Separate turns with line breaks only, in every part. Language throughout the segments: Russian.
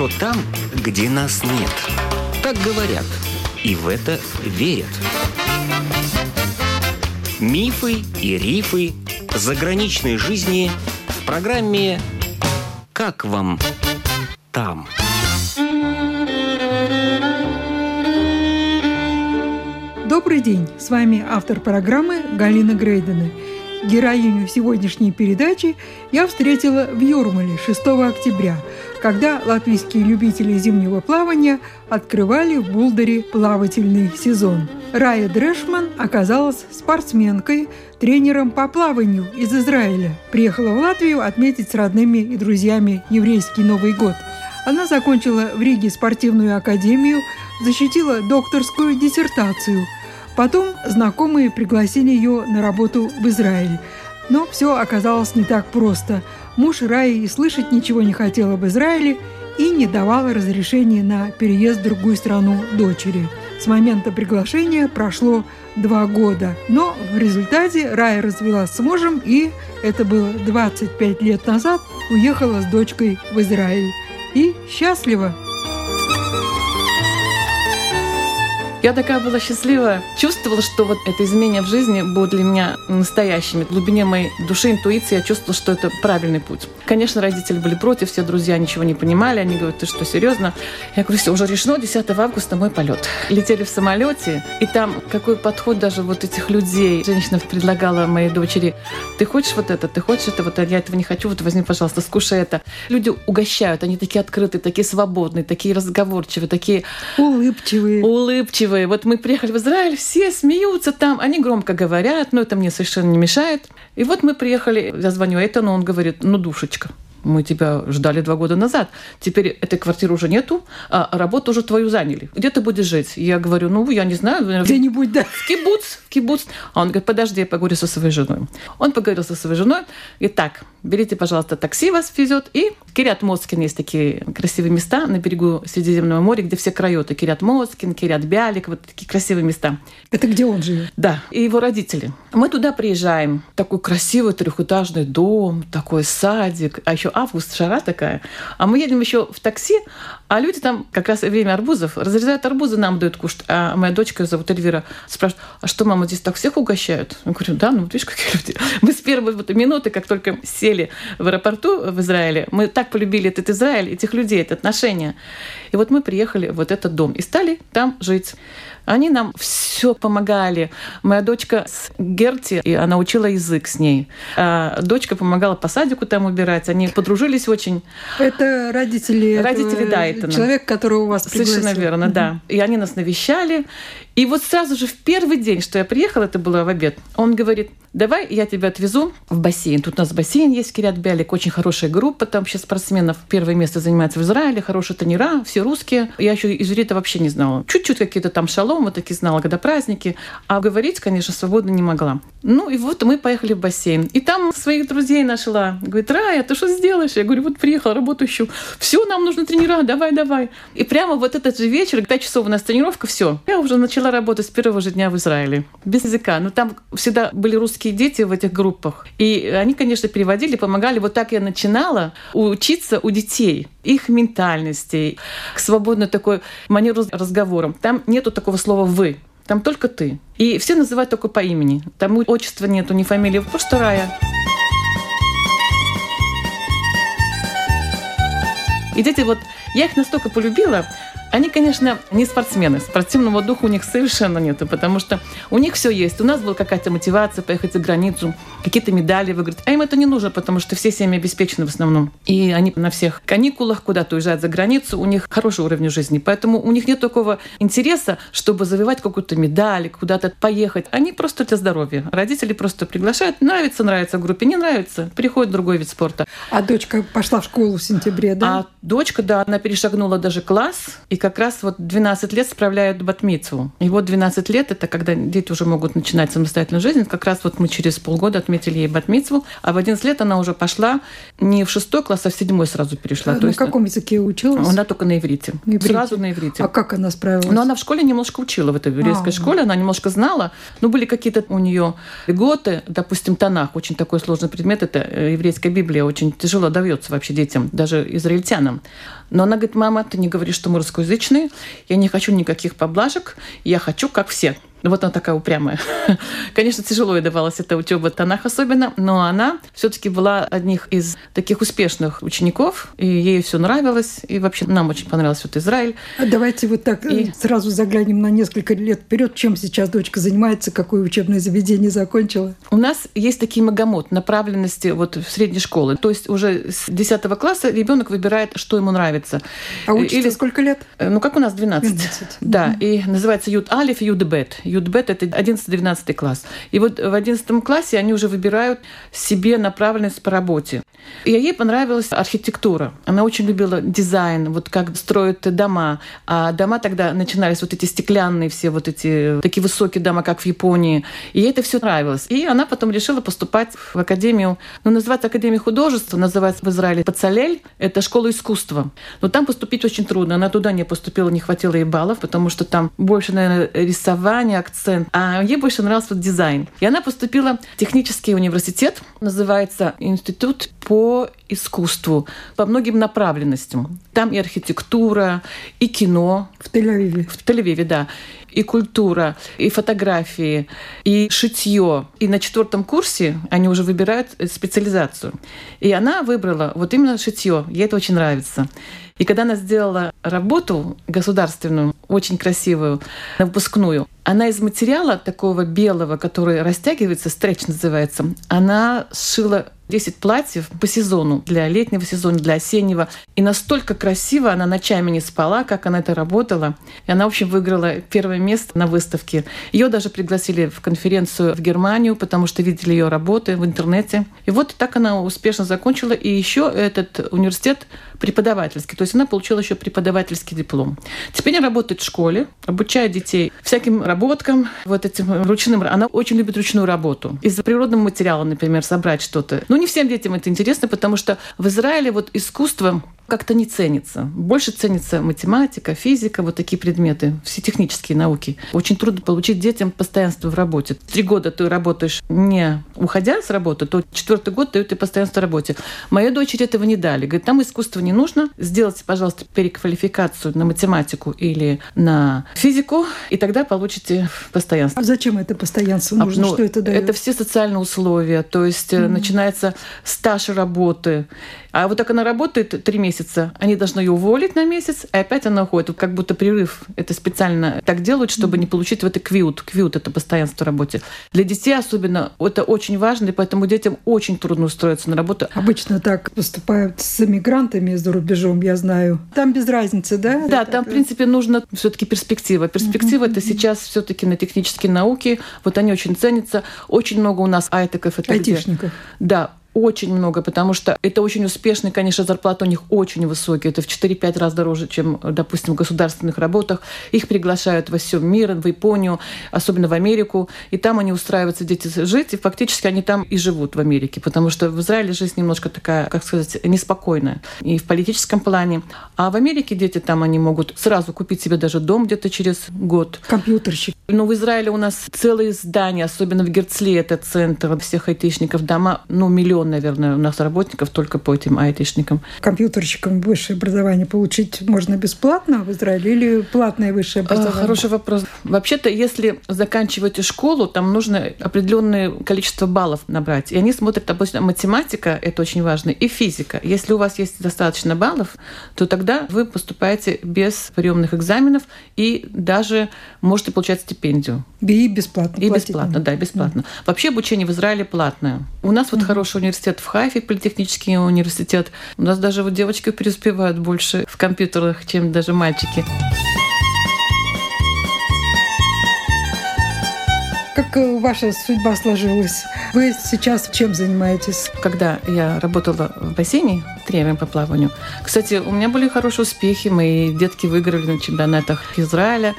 хорошо там, где нас нет. Так говорят, и в это верят. Мифы и рифы заграничной жизни в программе «Как вам там?».
Добрый день! С вами автор программы Галина Грейдена. Героиню сегодняшней передачи я встретила в Юрмале 6 октября, когда латвийские любители зимнего плавания открывали в Булдере плавательный сезон. Рая Дрешман оказалась спортсменкой, тренером по плаванию из Израиля. Приехала в Латвию отметить с родными и друзьями еврейский Новый год. Она закончила в Риге спортивную академию, защитила докторскую диссертацию – Потом знакомые пригласили ее на работу в Израиль. Но все оказалось не так просто. Муж Раи и слышать ничего не хотел об Израиле и не давал разрешения на переезд в другую страну дочери. С момента приглашения прошло два года. Но в результате Рая развелась с мужем и, это было 25 лет назад, уехала с дочкой в Израиль. И счастлива
Я такая была счастливая. Чувствовала, что вот это изменение в жизни будет для меня настоящими. В глубине моей души, интуиции я чувствовала, что это правильный путь. Конечно, родители были против, все друзья ничего не понимали. Они говорят, ты что, серьезно? Я говорю, все, уже решено, 10 августа мой полет. Летели в самолете, и там какой подход даже вот этих людей. Женщина предлагала моей дочери, ты хочешь вот это, ты хочешь это, вот я этого не хочу, вот возьми, пожалуйста, скушай это. Люди угощают, они такие открытые, такие свободные, такие разговорчивые, такие
улыбчивые.
Улыбчивые счастливые. Вот мы приехали в Израиль, все смеются там, они громко говорят, но это мне совершенно не мешает. И вот мы приехали, я звоню Эйтану, он говорит, ну, душечка, мы тебя ждали два года назад. Теперь этой квартиры уже нету, а работу уже твою заняли. Где ты будешь жить? Я говорю, ну, я не знаю.
Где-нибудь, да.
В кибуц, в кибуц. А он говорит, подожди, я поговорю со своей женой. Он поговорил со своей женой. И так, берите, пожалуйста, такси вас везет. И Кирят Москин есть такие красивые места на берегу Средиземного моря, где все крайоты. Кирят Москин, Кирят Бялик, вот такие красивые места.
Это где он живет?
Да, и его родители. Мы туда приезжаем. Такой красивый трехэтажный дом, такой садик, а еще август, жара такая. А мы едем еще в такси, а люди там как раз время арбузов, разрезают арбузы, нам дают кушать. А моя дочка зовут Эльвира, спрашивает, а что, мама, здесь так всех угощают? Я говорю, да, ну вот видишь, какие люди. Мы с первой вот минуты, как только сели в аэропорту в Израиле, мы так полюбили этот Израиль, этих людей, это отношения. И вот мы приехали в вот этот дом и стали там жить. Они нам все помогали. Моя дочка с Герти, и она учила язык с ней. А дочка помогала по садику там убирать. Они подружились очень.
Это родители.
Родители Дайтона.
Человек, которого у вас пригласил.
Совершенно верно, угу. да. И они нас навещали. И вот сразу же в первый день, что я приехала, это было в обед, он говорит, давай я тебя отвезу в бассейн. Тут у нас бассейн есть, Кирят Бялик, очень хорошая группа, там сейчас спортсменов. Первое место занимается в Израиле, хорошие тренера, все русские. Я еще иврита вообще не знала. Чуть-чуть какие-то там шалом, вот такие знала, когда праздники. А говорить, конечно, свободно не могла. Ну и вот мы поехали в бассейн. И там своих друзей нашла. Говорит, Рая, ты что сделаешь? Я говорю, вот приехала, работу ищу. Все, нам нужны тренера, давай, давай. И прямо вот этот же вечер, 5 часов у нас тренировка, все. Я уже начала работать с первого же дня в Израиле. Без языка. Но там всегда были русские русские дети в этих группах. И они, конечно, переводили, помогали. Вот так я начинала учиться у детей, их ментальности, к свободной такой манеру разговора. Там нету такого слова «вы». Там только ты. И все называют только по имени. Там отчества нету, ни фамилии. Просто Рая. И дети, вот я их настолько полюбила, они, конечно, не спортсмены. Спортивного духа у них совершенно нету, потому что у них все есть. У нас была какая-то мотивация поехать за границу, какие-то медали выиграть. А им это не нужно, потому что все семьи обеспечены в основном. И они на всех каникулах куда-то уезжают за границу, у них хороший уровень жизни. Поэтому у них нет такого интереса, чтобы завоевать какую-то медаль, куда-то поехать. Они просто для здоровья. Родители просто приглашают. Нравится, нравится в группе, не нравится, переходит в другой вид спорта.
А дочка пошла в школу в сентябре, да?
А дочка, да, она перешагнула даже класс, и как раз вот 12 лет справляют батмицу. И вот 12 лет – это когда дети уже могут начинать самостоятельную жизнь. Как раз вот мы через полгода отметили ей батмицу, а в 11 лет она уже пошла не в шестой класс, а в седьмой сразу перешла.
А То на есть, каком языке училась?
Она только на иврите.
на иврите.
Сразу на иврите.
А как она справилась?
Но она в школе немножко учила в этой еврейской а, школе, она немножко знала. Но были какие-то у нее льготы, допустим, Танах, очень такой сложный предмет, это э, еврейская Библия, очень тяжело дается вообще детям, даже израильтянам. Но она говорит, мама, ты не говоришь, что мы русскоязычные, я не хочу никаких поблажек, я хочу как все. Вот она такая упрямая. Конечно, тяжело ей давалась эта учеба в тонах особенно, но она все-таки была одних из таких успешных учеников, и ей все нравилось, и вообще нам очень понравился вот Израиль.
А давайте вот так и... Э, сразу заглянем на несколько лет вперед, чем сейчас дочка занимается, какое учебное заведение закончила.
У нас есть такие магомот направленности вот в средней школы, то есть уже с 10 класса ребенок выбирает, что ему нравится.
А учится Или... сколько лет?
Э, ну, как у нас 12. 12. Да, mm-hmm. и называется Юд Алиф и Юд Бет. Юдбет – это 11-12 класс. И вот в 11 классе они уже выбирают себе направленность по работе. И ей понравилась архитектура. Она очень любила дизайн, вот как строят дома. А дома тогда начинались вот эти стеклянные все, вот эти такие высокие дома, как в Японии. И ей это все нравилось. И она потом решила поступать в академию, ну, называется Академия художества, называется в Израиле Пацалель, это школа искусства. Но там поступить очень трудно. Она туда не поступила, не хватило ей баллов, потому что там больше, наверное, рисование, акцент. А ей больше нравился вот дизайн. И она поступила в технический университет, называется Институт по искусству, по многим направленностям. Там и архитектура, и кино.
В Тель-Авиве.
В Тель-Авиве, да и культура, и фотографии, и шитье. И на четвертом курсе они уже выбирают специализацию. И она выбрала вот именно шитье. Ей это очень нравится. И когда она сделала работу государственную, очень красивую, выпускную, она из материала такого белого, который растягивается, стретч называется, она сшила 10 платьев по сезону, для летнего сезона, для осеннего. И настолько красиво она ночами не спала, как она это работала. И она, в общем, выиграла первое место на выставке. Ее даже пригласили в конференцию в Германию, потому что видели ее работы в интернете. И вот так она успешно закончила. И еще этот университет преподавательский. То есть она получила еще преподавательский диплом. Теперь она работает в школе, обучает детей всяким работкам, вот этим ручным. Она очень любит ручную работу. Из природного материала, например, собрать что-то. Ну, не всем детям это интересно, потому что в Израиле вот искусство как-то не ценится. Больше ценится математика, физика, вот такие предметы, все технические науки. Очень трудно получить детям постоянство в работе. Три года ты работаешь не уходя с работы, то четвертый год дают тебе постоянство в работе. Моей дочери этого не дали. Говорит, там искусство не нужно. Сделайте, пожалуйста, переквалификацию на математику или на физику, и тогда получите постоянство.
А зачем это постоянство а, нужно? А, ну, Что это дает?
Это все социальные условия. То есть mm-hmm. начинается стаж работы. А вот так она работает три месяца, они должны ее уволить на месяц, и опять она уходит. Как будто прерыв. Это специально так делают, чтобы не получить в это квют. Квют — это постоянство в работе. Для детей особенно это очень важно, и поэтому детям очень трудно устроиться на работу.
Обычно так поступают с эмигрантами за рубежом, я знаю. Там без разницы, да?
Да, там, в принципе, нужно все таки перспектива. Перспектива — это сейчас все таки на технические науки. Вот они очень ценятся. Очень много у нас айтеков.
Это Айтишников.
Где, да, очень много, потому что это очень успешные, конечно, зарплаты у них очень высокие. Это в 4-5 раз дороже, чем, допустим, в государственных работах. Их приглашают во всем мире, в Японию, особенно в Америку. И там они устраиваются дети жить, и фактически они там и живут в Америке, потому что в Израиле жизнь немножко такая, как сказать, неспокойная. И в политическом плане. А в Америке дети там, они могут сразу купить себе даже дом где-то через год.
Компьютерщик.
Но в Израиле у нас целые здания, особенно в Герцле, это центр всех айтишников, дома, ну, миллион миллион, наверное, у нас работников только по этим айтишникам.
Компьютерщикам высшее образование получить можно бесплатно в Израиле или платное высшее а, образование?
Хороший вопрос. Вообще-то, если заканчиваете школу, там нужно определенное количество баллов набрать. И они смотрят, допустим, математика, это очень важно, и физика. Если у вас есть достаточно баллов, то тогда вы поступаете без приемных экзаменов и даже можете получать стипендию.
И бесплатно.
И бесплатно, да, бесплатно. Mm. Вообще обучение в Израиле платное. У нас вот mm. хороший университет в Хайфе, политехнический университет. У нас даже вот девочки преуспевают больше в компьютерах, чем даже мальчики.
Как э, ваша судьба сложилась? Вы сейчас чем занимаетесь?
Когда я работала в бассейне, тренером по плаванию, кстати, у меня были хорошие успехи. Мои детки выиграли на чемпионатах Израиля.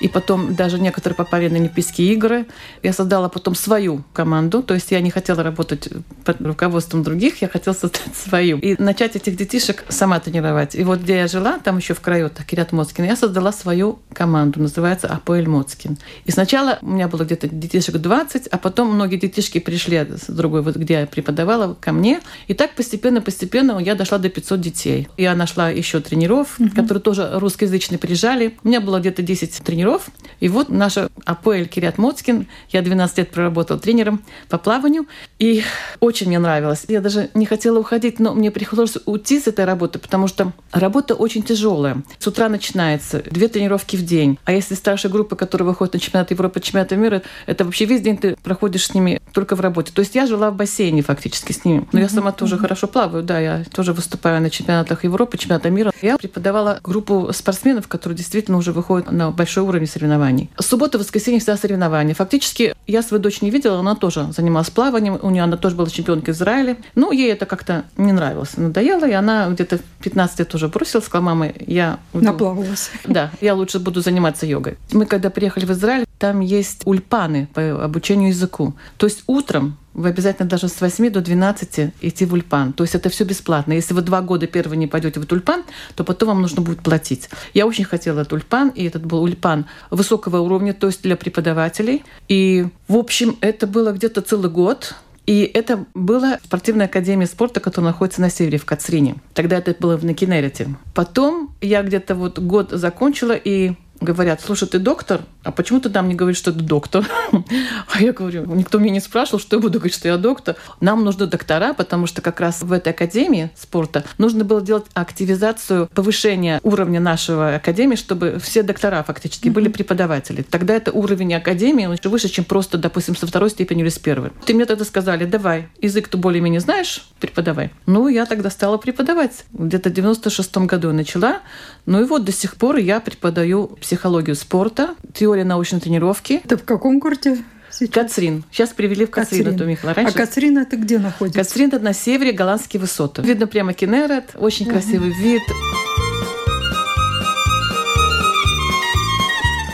И потом даже некоторые попали на Олимпийские игры. Я создала потом свою команду, то есть я не хотела работать под руководством других, я хотела создать свою. И начать этих детишек сама тренировать. И вот где я жила, там еще в краю, так, Кирят Моцкин, я создала свою команду, называется Апоэль Моцкин. И сначала у меня было где-то детишек 20, а потом многие детишки пришли с другой, вот где я преподавала, ко мне. И так постепенно-постепенно я дошла до 500 детей. Я нашла еще тренеров, угу. которые тоже русскоязычные приезжали. У меня было где-то 10 тренеров. И вот наша Апоэль Кирят Моцкин, я 12 лет проработала тренером по плаванию, и очень мне нравилось. Я даже не хотела уходить, но мне пришлось уйти с этой работы, потому что работа очень тяжелая. С утра начинается, две тренировки в день. А если старшая группа, которая выходит на чемпионат Европы, чемпионат мира, это вообще весь день ты проходишь с ними только в работе. То есть я жила в бассейне фактически с ними. Но я сама тоже хорошо плаваю, да, я тоже выступаю на чемпионатах Европы, чемпионата мира. Я преподавала группу спортсменов, которые действительно уже выходят на большой уровень соревнований. Суббота, воскресенье всегда соревнования. Фактически я свою дочь не видела, она тоже занималась плаванием, у нее она тоже была чемпионкой Израиля. Ну, ей это как-то не нравилось, надоело, и она где-то 15 лет уже бросила, сказала, мама, я...
Наплавалась.
Да, я лучше буду заниматься йогой. Мы когда приехали в Израиль, там есть ульпаны по обучению языку. То есть утром вы обязательно должны с 8 до 12 идти в ульпан. То есть это все бесплатно. Если вы два года первые не пойдете в ульпан, то потом вам нужно будет платить. Я очень хотела этот ульпан, и этот был ульпан высокого уровня, то есть для преподавателей. И, в общем, это было где-то целый год. И это была спортивная академия спорта, которая находится на севере, в Кацрине. Тогда это было в Накинерите. Потом я где-то вот год закончила, и говорят, слушай, ты доктор, а почему ты нам не говоришь, что ты доктор? А я говорю, никто меня не спрашивал, что я буду говорить, что я доктор. Нам нужны доктора, потому что как раз в этой академии спорта нужно было делать активизацию, повышение уровня нашего академии, чтобы все доктора фактически были преподаватели. Тогда это уровень академии он выше, чем просто, допустим, со второй степени или с первой. Ты мне тогда сказали, давай, язык ты более-менее знаешь, преподавай. Ну, я тогда стала преподавать. Где-то в 96 году я начала. Ну и вот до сих пор я преподаю психологию спорта, теория научной тренировки.
Это в каком городе?
Сейчас? Кацрин. Сейчас привели в Кацрин, Кацрин. эту Михла.
Раньше... А Кацрин это где находится?
Кацрин это на севере, голландские высоты. Видно прямо Кенерет, очень угу. красивый вид.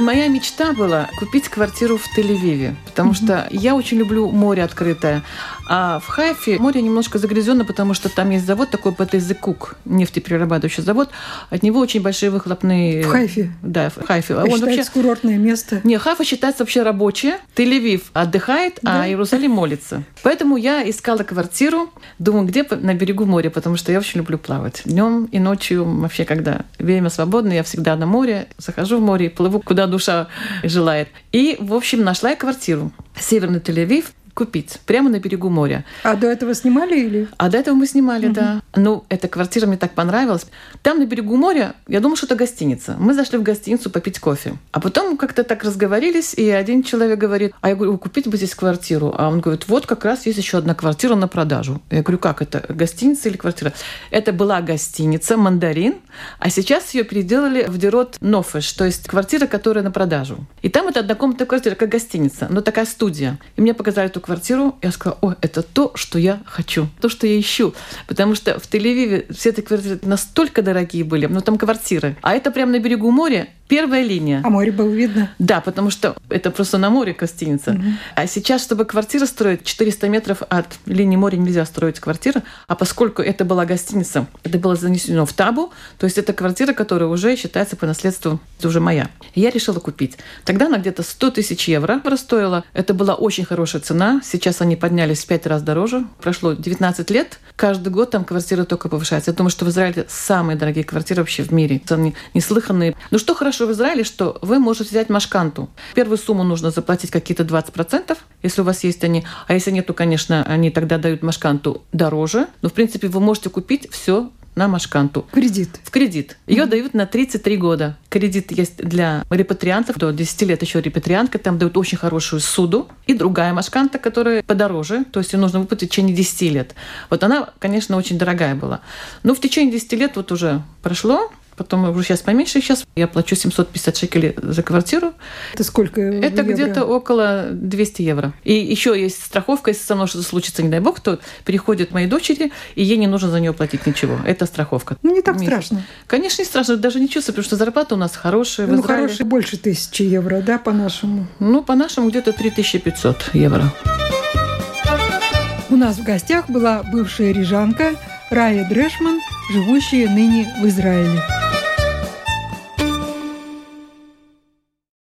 Моя мечта была купить квартиру в Тель-Авиве, потому mm что я очень люблю море открытое. А в Хайфе море немножко загрязнено, потому что там есть завод такой ПТЗ-Кук, нефтеперерабатывающий завод. От него очень большие выхлопные...
В Хайфе?
Да, в Хайфе.
А Он вообще... курортное место?
Не, Хайфа считается вообще рабочее. Тель-Авив отдыхает, а да? а Иерусалим молится. Поэтому я искала квартиру, думаю, где на берегу моря, потому что я очень люблю плавать. Днем и ночью, вообще, когда время свободное, я всегда на море, захожу в море и плыву, куда душа желает. И, в общем, нашла я квартиру. Северный Тель-Авив, купить прямо на берегу моря.
А до этого снимали или?
А до этого мы снимали, угу. да. Ну, эта квартира мне так понравилась. Там на берегу моря, я думала, что это гостиница. Мы зашли в гостиницу попить кофе. А потом как-то так разговорились, и один человек говорит, а я говорю, купить бы здесь квартиру. А он говорит, вот как раз есть еще одна квартира на продажу. Я говорю, как это, гостиница или квартира? Это была гостиница «Мандарин», а сейчас ее переделали в Дерот Нофеш, то есть квартира, которая на продажу. И там это однокомнатная квартира, как гостиница, но такая студия. И мне показали эту квартиру, я сказала, о, это то, что я хочу, то, что я ищу. Потому что в Тель-Авиве все эти квартиры настолько дорогие были, но там квартиры. А это прямо на берегу моря, первая линия.
А море было видно?
Да, потому что это просто на море гостиница. Угу. А сейчас, чтобы квартира строить, 400 метров от линии моря нельзя строить квартиру. А поскольку это была гостиница, это было занесено в табу, то есть это квартира, которая уже считается по наследству, это уже моя. Я решила купить. Тогда она где-то 100 тысяч евро стоила. Это была очень хорошая цена. Сейчас они поднялись в 5 раз дороже. Прошло 19 лет. Каждый год там квартира только повышается. Я думаю, что в Израиле самые дорогие квартиры вообще в мире. Они неслыханные. Ну что хорошо в Израиле, что вы можете взять машканту. Первую сумму нужно заплатить какие-то 20%, если у вас есть они. А если нету, конечно, они тогда дают машканту дороже. Но, в принципе, вы можете купить все на Машканту.
Кредит.
В кредит. Ее mm-hmm. дают на 33 года. Кредит есть для репатриантов, до 10 лет еще репатриантка, там дают очень хорошую суду. И другая Машканта, которая подороже, то есть ее нужно выплатить в течение 10 лет. Вот она, конечно, очень дорогая была. Но в течение 10 лет вот уже прошло, Потом уже сейчас поменьше. Сейчас я плачу 750 шекелей за квартиру.
Это сколько?
Это где-то около 200 евро. И еще есть страховка, если со мной что-то случится, не дай бог, то приходит моей дочери, и ей не нужно за нее платить ничего. Это страховка.
Ну, не так страшно.
Конечно, не страшно. Даже не чувствую, потому что зарплата у нас хорошая.
Ну, хорошая, больше тысячи евро, да, по-нашему?
Ну, по-нашему где-то 3500 евро.
У нас в гостях была бывшая рижанка Рая Дрешман, живущая ныне в Израиле.